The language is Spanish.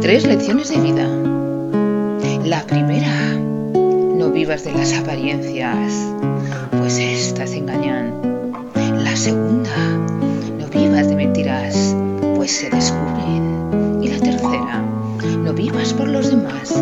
Tres lecciones de vida. La primera, no vivas de las apariencias, pues estas engañan. La segunda, no vivas de mentiras, pues se descubren. Y la tercera, no vivas por los demás,